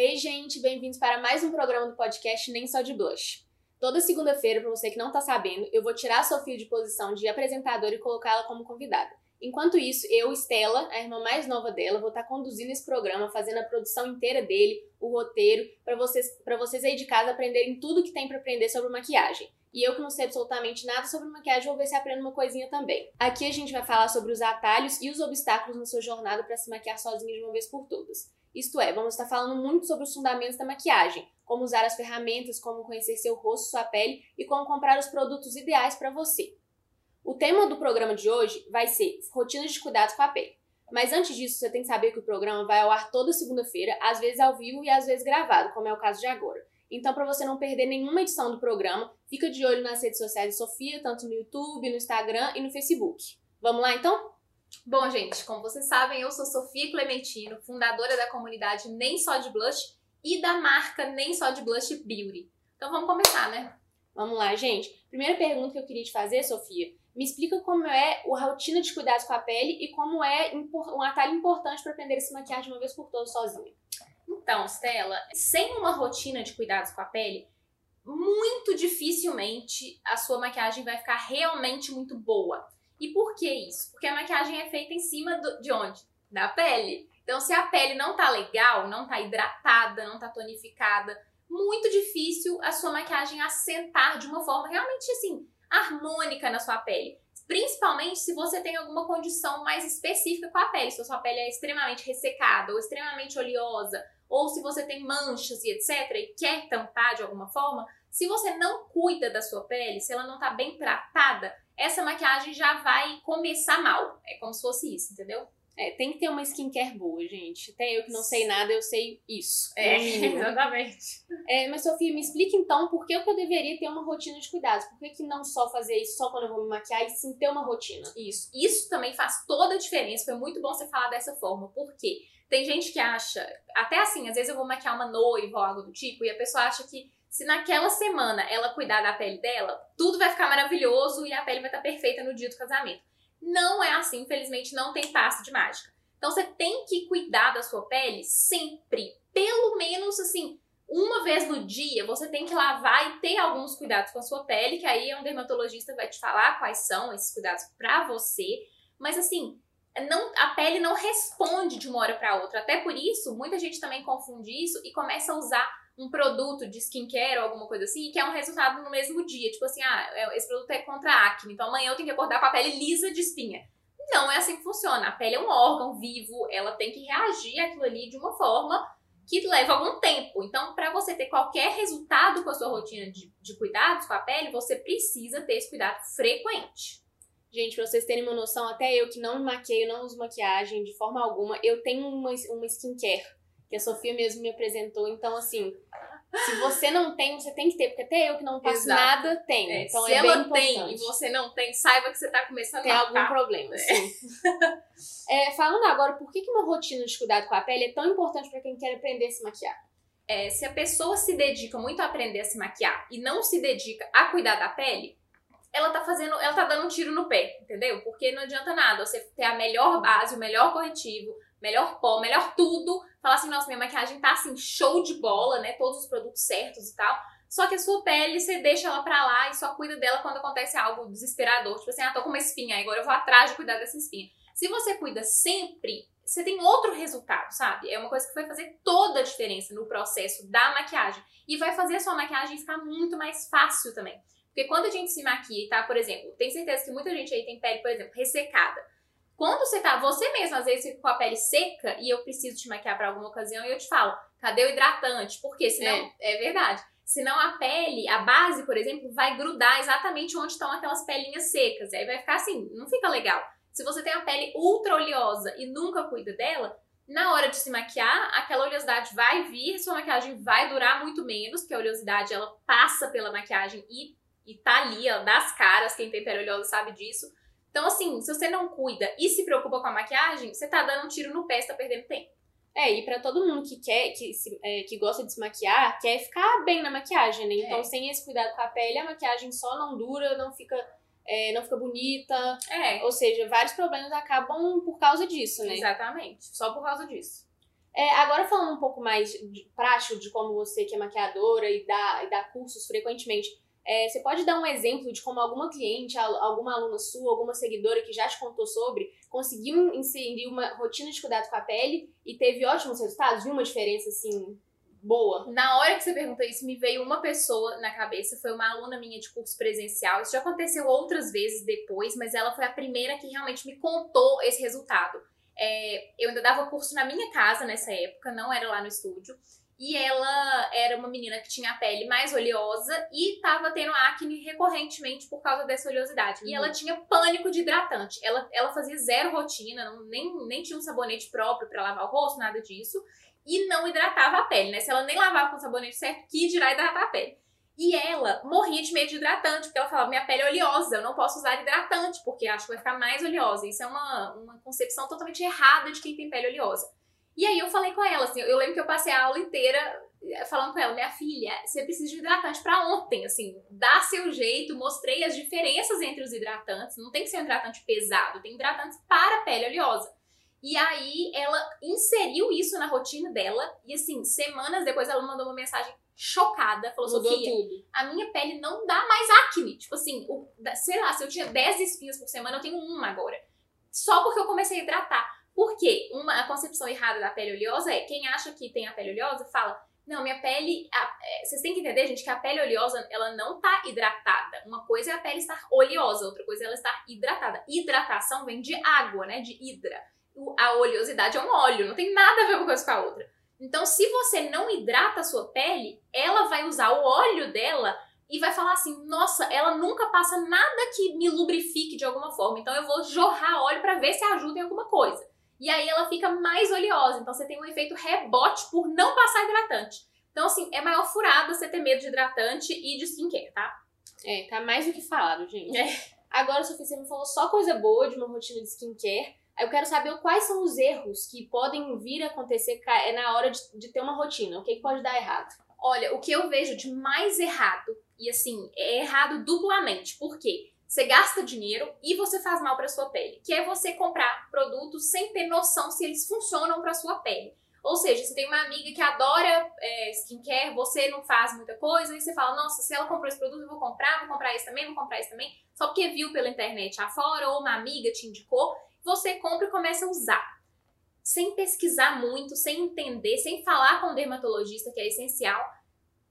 Ei, gente, bem-vindos para mais um programa do podcast Nem Só de Blush. Toda segunda-feira, para você que não tá sabendo, eu vou tirar a Sofia de posição de apresentadora e colocá-la como convidada. Enquanto isso, eu, Estela, a irmã mais nova dela, vou estar tá conduzindo esse programa, fazendo a produção inteira dele, o roteiro, para vocês, pra vocês aí de casa aprenderem tudo que tem para aprender sobre maquiagem. E eu que não sei absolutamente nada sobre maquiagem, vou ver se aprendo uma coisinha também. Aqui a gente vai falar sobre os atalhos e os obstáculos na sua jornada para se maquiar sozinha de uma vez por todas. Isto é, vamos estar falando muito sobre os fundamentos da maquiagem, como usar as ferramentas, como conhecer seu rosto, sua pele e como comprar os produtos ideais para você. O tema do programa de hoje vai ser rotinas de cuidados com a pele. Mas antes disso, você tem que saber que o programa vai ao ar toda segunda-feira, às vezes ao vivo e às vezes gravado, como é o caso de agora. Então, para você não perder nenhuma edição do programa, fica de olho nas redes sociais de Sofia, tanto no YouTube, no Instagram e no Facebook. Vamos lá então? Bom, gente, como vocês sabem, eu sou Sofia Clementino, fundadora da comunidade Nem Só de Blush e da marca Nem Só de Blush Beauty. Então vamos começar, né? Vamos lá, gente. Primeira pergunta que eu queria te fazer, Sofia, me explica como é a rotina de cuidados com a pele e como é um atalho importante para aprender a se maquiar de uma vez por todas sozinha. Então, Stella, sem uma rotina de cuidados com a pele, muito dificilmente a sua maquiagem vai ficar realmente muito boa. E por que isso? Porque a maquiagem é feita em cima do, de onde? Da pele. Então, se a pele não tá legal, não tá hidratada, não tá tonificada, muito difícil a sua maquiagem assentar de uma forma realmente assim harmônica na sua pele. Principalmente se você tem alguma condição mais específica com a pele, se a sua pele é extremamente ressecada ou extremamente oleosa, ou se você tem manchas e etc, e quer tampar de alguma forma, se você não cuida da sua pele, se ela não tá bem tratada, essa maquiagem já vai começar mal. É como se fosse isso, entendeu? É, tem que ter uma skincare boa, gente. Até eu que não sei nada, eu sei isso. É, exatamente. É, mas, Sofia, me explica então por que eu deveria ter uma rotina de cuidados. Por que, que não só fazer isso só quando eu vou me maquiar e sim ter uma rotina? Isso. Isso também faz toda a diferença. Foi muito bom você falar dessa forma. Por quê? Tem gente que acha, até assim, às vezes eu vou maquiar uma noiva ou algo do tipo, e a pessoa acha que se naquela semana ela cuidar da pele dela, tudo vai ficar maravilhoso e a pele vai estar perfeita no dia do casamento. Não é assim, infelizmente não tem passo de mágica. Então você tem que cuidar da sua pele sempre, pelo menos assim, uma vez no dia, você tem que lavar e ter alguns cuidados com a sua pele, que aí um dermatologista vai te falar quais são esses cuidados para você. Mas assim, não, a pele não responde de uma hora para outra. Até por isso, muita gente também confunde isso e começa a usar um produto de skincare ou alguma coisa assim, que é um resultado no mesmo dia. Tipo assim, ah, é, esse produto é contra acne, então amanhã eu tenho que acordar com a pele lisa de espinha. Não é assim que funciona. A pele é um órgão vivo, ela tem que reagir àquilo ali de uma forma que leva algum tempo. Então, para você ter qualquer resultado com a sua rotina de, de cuidados com a pele, você precisa ter esse cuidado frequente. Gente, pra vocês terem uma noção, até eu que não me maqueio, não uso maquiagem de forma alguma, eu tenho uma, uma skincare que a Sofia mesmo me apresentou. Então, assim, se você não tem, você tem que ter, porque até eu que não faço Exato. nada tenho. É, então se é ela bem tem e você não tem, saiba que você tá começando tem a algum problema. É. Sim. é, falando agora, por que uma rotina de cuidado com a pele é tão importante para quem quer aprender a se maquiar? É, se a pessoa se dedica muito a aprender a se maquiar e não se dedica a cuidar da pele, ela tá fazendo, ela tá dando um tiro no pé, entendeu? Porque não adianta nada você ter a melhor base, o melhor corretivo, melhor pó, melhor tudo, falar assim, nossa, minha maquiagem tá assim, show de bola, né? Todos os produtos certos e tal. Só que a sua pele, você deixa ela pra lá e só cuida dela quando acontece algo desesperador. Tipo assim, ah, tô com uma espinha, agora eu vou atrás de cuidar dessa espinha. Se você cuida sempre, você tem outro resultado, sabe? É uma coisa que vai fazer toda a diferença no processo da maquiagem. E vai fazer a sua maquiagem ficar muito mais fácil também. Porque quando a gente se maquia, tá? Por exemplo, tem certeza que muita gente aí tem pele, por exemplo, ressecada. Quando você tá, você mesmo às vezes fica com a pele seca e eu preciso te maquiar para alguma ocasião e eu te falo, cadê o hidratante? Porque senão, é, é verdade. Senão a pele, a base, por exemplo, vai grudar exatamente onde estão aquelas pelinhas secas. Aí vai ficar assim, não fica legal. Se você tem a pele ultra oleosa e nunca cuida dela, na hora de se maquiar, aquela oleosidade vai vir, sua maquiagem vai durar muito menos, porque a oleosidade ela passa pela maquiagem e, e tá ali, ó, das caras, quem tem pele oleosa sabe disso. Então, assim, se você não cuida e se preocupa com a maquiagem, você tá dando um tiro no pé, você tá perdendo tempo. É, e para todo mundo que quer, que, se, é, que gosta de se maquiar, quer ficar bem na maquiagem, né? Então, é. sem esse cuidado com a pele, a maquiagem só não dura, não fica, é, não fica bonita. É. Ou seja, vários problemas acabam por causa disso, né? Exatamente. Só por causa disso. É, agora falando um pouco mais de, prático de como você que é maquiadora e dá, e dá cursos frequentemente, é, você pode dar um exemplo de como alguma cliente, alguma aluna sua, alguma seguidora que já te contou sobre, conseguiu inserir uma rotina de cuidado com a pele e teve ótimos resultados? Viu uma diferença assim boa? Na hora que você perguntou isso, me veio uma pessoa na cabeça, foi uma aluna minha de curso presencial. Isso já aconteceu outras vezes depois, mas ela foi a primeira que realmente me contou esse resultado. É, eu ainda dava curso na minha casa nessa época, não era lá no estúdio. E ela era uma menina que tinha a pele mais oleosa e estava tendo acne recorrentemente por causa dessa oleosidade. Uhum. E ela uhum. tinha pânico de hidratante. Ela, ela fazia zero rotina, não, nem, nem tinha um sabonete próprio para lavar o rosto, nada disso. E não hidratava a pele, né? Se ela nem lavava com o sabonete certo, que dirá hidratar a pele. E ela morria de medo de hidratante, porque ela falava: minha pele é oleosa, eu não posso usar hidratante, porque acho que vai ficar mais oleosa. Isso é uma, uma concepção totalmente errada de quem tem pele oleosa. E aí eu falei com ela, assim, eu lembro que eu passei a aula inteira eh, falando com ela, minha filha, você precisa de hidratante para ontem, assim, dá seu jeito, mostrei as diferenças entre os hidratantes, não tem que ser um hidratante pesado, tem hidratantes para pele oleosa. E aí ela inseriu isso na rotina dela e assim, semanas depois ela mandou uma mensagem chocada, falou, Mudou Sofia, tudo. a minha pele não dá mais acne. Tipo assim, o, sei lá, se eu tinha 10 espinhas por semana, eu tenho uma agora. Só porque eu comecei a hidratar. Por quê? Uma, a concepção errada da pele oleosa é, quem acha que tem a pele oleosa, fala, não, minha pele. A, é, vocês têm que entender, gente, que a pele oleosa ela não tá hidratada. Uma coisa é a pele estar oleosa, outra coisa é ela estar hidratada. Hidratação vem de água, né? De hidra. O, a oleosidade é um óleo, não tem nada a ver uma coisa com a outra. Então, se você não hidrata a sua pele, ela vai usar o óleo dela e vai falar assim: nossa, ela nunca passa nada que me lubrifique de alguma forma. Então, eu vou jorrar óleo para ver se ajuda em alguma coisa. E aí ela fica mais oleosa. Então, você tem um efeito rebote por não passar hidratante. Então, assim, é maior furada você ter medo de hidratante e de skincare, tá? É, tá mais do que falado, gente. É. Agora, Sofia, você me falou só coisa boa de uma rotina de skincare. Eu quero saber quais são os erros que podem vir a acontecer é na hora de, de ter uma rotina. O que, que pode dar errado? Olha, o que eu vejo de mais errado, e assim, é errado duplamente. Por quê? Você gasta dinheiro e você faz mal para sua pele, que é você comprar produtos sem ter noção se eles funcionam para sua pele. Ou seja, você tem uma amiga que adora é, skincare, você não faz muita coisa, e você fala, nossa, se ela comprou esse produto, eu vou comprar, vou comprar esse também, vou comprar esse também, só porque viu pela internet afora, ou uma amiga te indicou, você compra e começa a usar. Sem pesquisar muito, sem entender, sem falar com o dermatologista, que é essencial,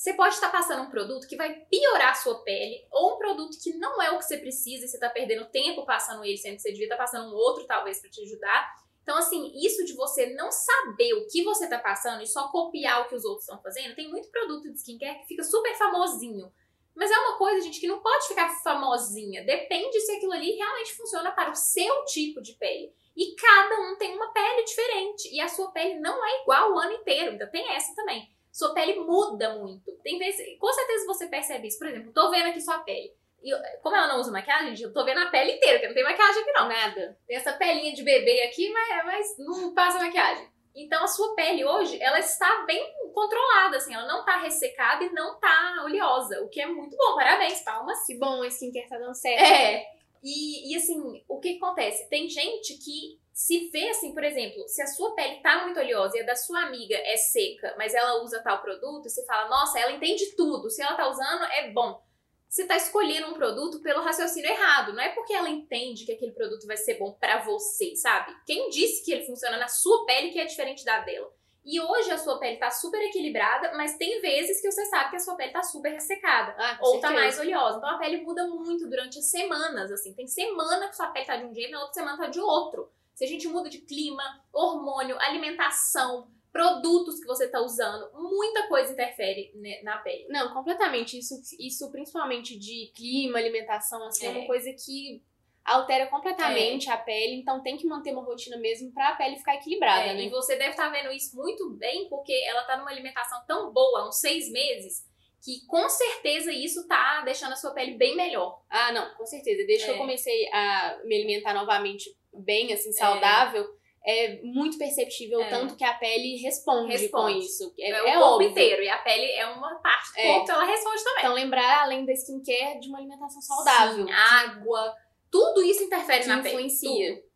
você pode estar passando um produto que vai piorar a sua pele, ou um produto que não é o que você precisa e você está perdendo tempo passando ele, sendo que você devia estar passando um outro, talvez, para te ajudar. Então, assim, isso de você não saber o que você está passando e só copiar o que os outros estão fazendo, tem muito produto de skincare que fica super famosinho. Mas é uma coisa, gente, que não pode ficar famosinha. Depende se aquilo ali realmente funciona para o seu tipo de pele. E cada um tem uma pele diferente. E a sua pele não é igual o ano inteiro. Então tem essa também. Sua pele muda muito. Tem vezes, com certeza você percebe isso. Por exemplo, tô vendo aqui sua pele. E como ela não usa maquiagem, eu tô vendo a pele inteira, porque não tem maquiagem aqui não. Nada. Tem essa pelinha de bebê aqui, mas, mas não passa maquiagem. Então a sua pele hoje, ela está bem controlada, assim, ela não tá ressecada e não tá oleosa, o que é muito bom, parabéns, palmas. Que bom, esse skincare tá dando certo. É, e, e assim, o que, que acontece? Tem gente que se vê assim, por exemplo, se a sua pele tá muito oleosa e a da sua amiga é seca, mas ela usa tal produto, você fala, nossa, ela entende tudo, se ela tá usando, é bom você está escolhendo um produto pelo raciocínio errado. Não é porque ela entende que aquele produto vai ser bom para você, sabe? Quem disse que ele funciona na sua pele que é diferente da dela? E hoje a sua pele tá super equilibrada, mas tem vezes que você sabe que a sua pele tá super ressecada. Ah, ou certeza. tá mais oleosa. Então a pele muda muito durante as semanas, assim. Tem semana que sua pele tá de um jeito, e na outra semana tá de outro. Se a gente muda de clima, hormônio, alimentação, produtos que você está usando, muita coisa interfere na pele. Não, completamente. Isso, isso principalmente de clima, alimentação, assim, é, é uma coisa que altera completamente é. a pele, então tem que manter uma rotina mesmo para a pele ficar equilibrada, é, né? E você deve estar tá vendo isso muito bem, porque ela tá numa alimentação tão boa, há uns seis meses, que com certeza isso tá deixando a sua pele bem melhor. Ah, não, com certeza. Desde que eu é. comecei a me alimentar novamente bem, assim, saudável, é muito perceptível, é. tanto que a pele responde, responde. com isso. É, é o é corpo óbvio. inteiro, e a pele é uma parte do é. corpo, ela responde também. Então lembrar, além da skincare, de uma alimentação saudável. Sim, água, tudo isso interfere na influencia. pele. Influencia.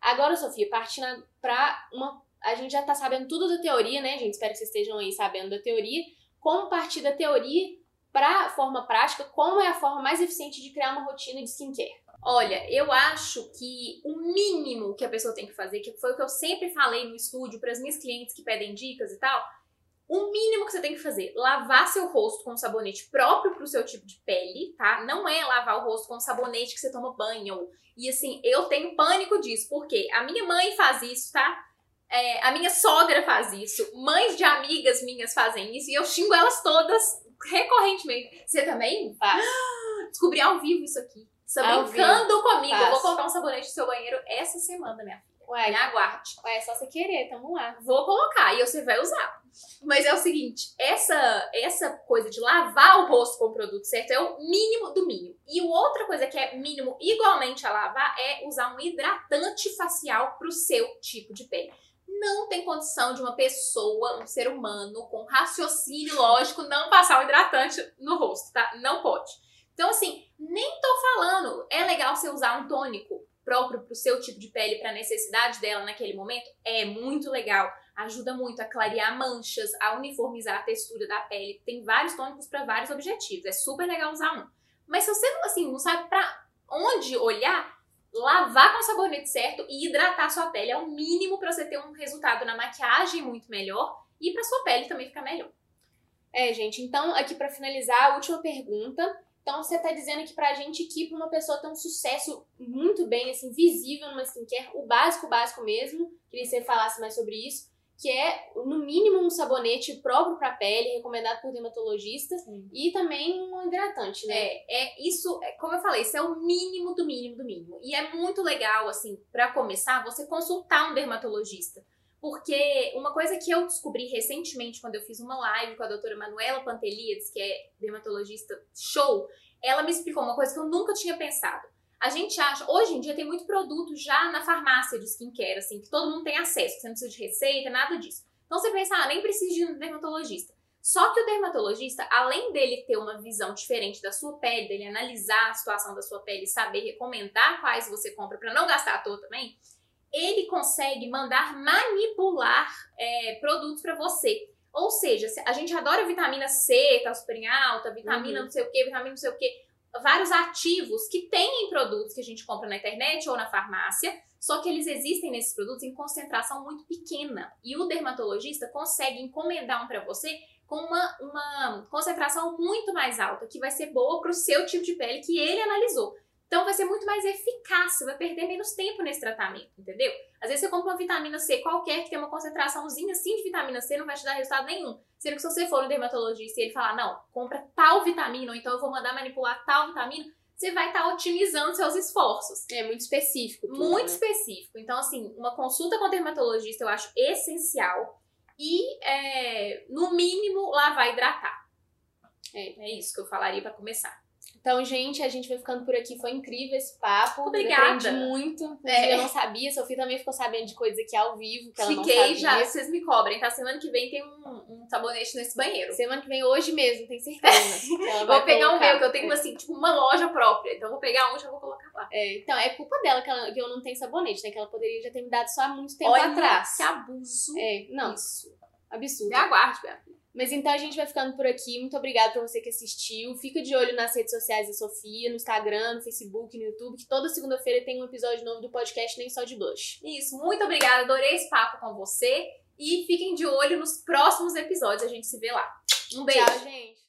Agora, Sofia, partindo para uma a gente já tá sabendo tudo da teoria, né, gente? Espero que vocês estejam aí sabendo da teoria. Como partir da teoria para forma prática, como é a forma mais eficiente de criar uma rotina de skincare? Olha, eu acho que o mínimo que a pessoa tem que fazer, que foi o que eu sempre falei no estúdio para as minhas clientes que pedem dicas e tal, o mínimo que você tem que fazer, lavar seu rosto com sabonete próprio pro seu tipo de pele, tá? Não é lavar o rosto com sabonete que você toma banho. E assim, eu tenho pânico disso, porque a minha mãe faz isso, tá? É, a minha sogra faz isso, mães de amigas minhas fazem isso, e eu xingo elas todas recorrentemente. Você também? Faz. Descobri ao vivo isso aqui. Você Ao brincando comigo. Eu vou colocar um sabonete no seu banheiro essa semana, minha filha. Ué, Me aguarde. ué, é só você querer, tamo lá. Vou colocar e você vai usar. Mas é o seguinte, essa essa coisa de lavar o rosto com o produto certo é o mínimo do mínimo. E outra coisa que é mínimo igualmente a lavar é usar um hidratante facial pro seu tipo de pele. Não tem condição de uma pessoa, um ser humano com raciocínio lógico não passar o hidratante no rosto, tá? Não pode. Então assim, nem tô falando, é legal você usar um tônico próprio pro seu tipo de pele, pra necessidade dela naquele momento, é muito legal ajuda muito a clarear manchas, a uniformizar a textura da pele. Tem vários tônicos para vários objetivos. É super legal usar um. Mas se você não, assim, não sabe para onde olhar, lavar com o sabonete certo e hidratar sua pele é o mínimo para você ter um resultado na maquiagem muito melhor e para sua pele também ficar melhor. É, gente, então aqui pra finalizar, a última pergunta. Então você tá dizendo aqui pra gente que pra uma pessoa ter um sucesso muito bem, assim, visível numa skincare, o básico, o básico mesmo, queria que você falasse mais sobre isso, que é, no mínimo, um sabonete próprio pra pele, recomendado por dermatologista, e também um hidratante, né? É, é isso, é, como eu falei, isso é o mínimo do mínimo do mínimo. E é muito legal, assim, para começar, você consultar um dermatologista. Porque uma coisa que eu descobri recentemente, quando eu fiz uma live com a doutora Manuela Panteliades, que é dermatologista show, ela me explicou uma coisa que eu nunca tinha pensado. A gente acha, hoje em dia tem muito produto já na farmácia de skincare, assim, que todo mundo tem acesso, você não precisa de receita, nada disso. Então você pensa, ah, nem preciso de um dermatologista. Só que o dermatologista, além dele ter uma visão diferente da sua pele, dele analisar a situação da sua pele saber recomendar quais você compra para não gastar à toa também, ele consegue mandar manipular é, produtos para você. Ou seja, se- a gente adora vitamina C, tá super em alta, vitamina Uhum. não sei o que, vitamina não sei o que, vários ativos que tem em produtos que a gente compra na internet ou na farmácia, só que eles existem nesses produtos em concentração muito pequena. E o dermatologista consegue encomendar um para você com uma, uma concentração muito mais alta, que vai ser boa para o seu tipo de pele que ele analisou. Então vai ser muito mais eficaz, você vai perder menos tempo nesse tratamento, entendeu? Às vezes você compra uma vitamina C qualquer que tem uma concentraçãozinha assim de vitamina C, não vai te dar resultado nenhum. Sendo que se você for no dermatologista e ele falar, não, compra tal vitamina, ou então eu vou mandar manipular tal vitamina, você vai estar otimizando seus esforços. É muito específico. tudo, Muito né? específico. Então, assim, uma consulta com o dermatologista eu acho essencial. E, é, no mínimo, lavar e hidratar. É. É isso que eu falaria pra começar. Então, gente, a gente vai ficando por aqui. Foi incrível esse papo. Obrigada. Aprendi muito. É. Eu não sabia. Sofia também ficou sabendo de coisas aqui ao vivo que ela não Fiquei sabia. já, vocês me cobrem, tá? Semana que vem tem um, um sabonete nesse banheiro. Semana que vem, hoje mesmo, tenho certeza. Vou pegar um meu, que eu tenho, assim, tipo, uma loja própria. Então, vou pegar um e já vou colocar lá. É, então, é culpa dela que, ela- que eu não tenho sabonete, né? Que ela poderia já ter me dado só há muito tempo Olha atrás. que abuso. É, não, Isso. absurdo. Me aguarde, filha. Mas então a gente vai ficando por aqui. Muito obrigada pra você que assistiu. Fica de olho nas redes sociais da Sofia, no Instagram, no Facebook, no YouTube, que toda segunda-feira tem um episódio novo do podcast Nem Só de Blush. Isso, muito obrigada. Adorei esse papo com você. E fiquem de olho nos próximos episódios. A gente se vê lá. Um beijo. Tchau, gente.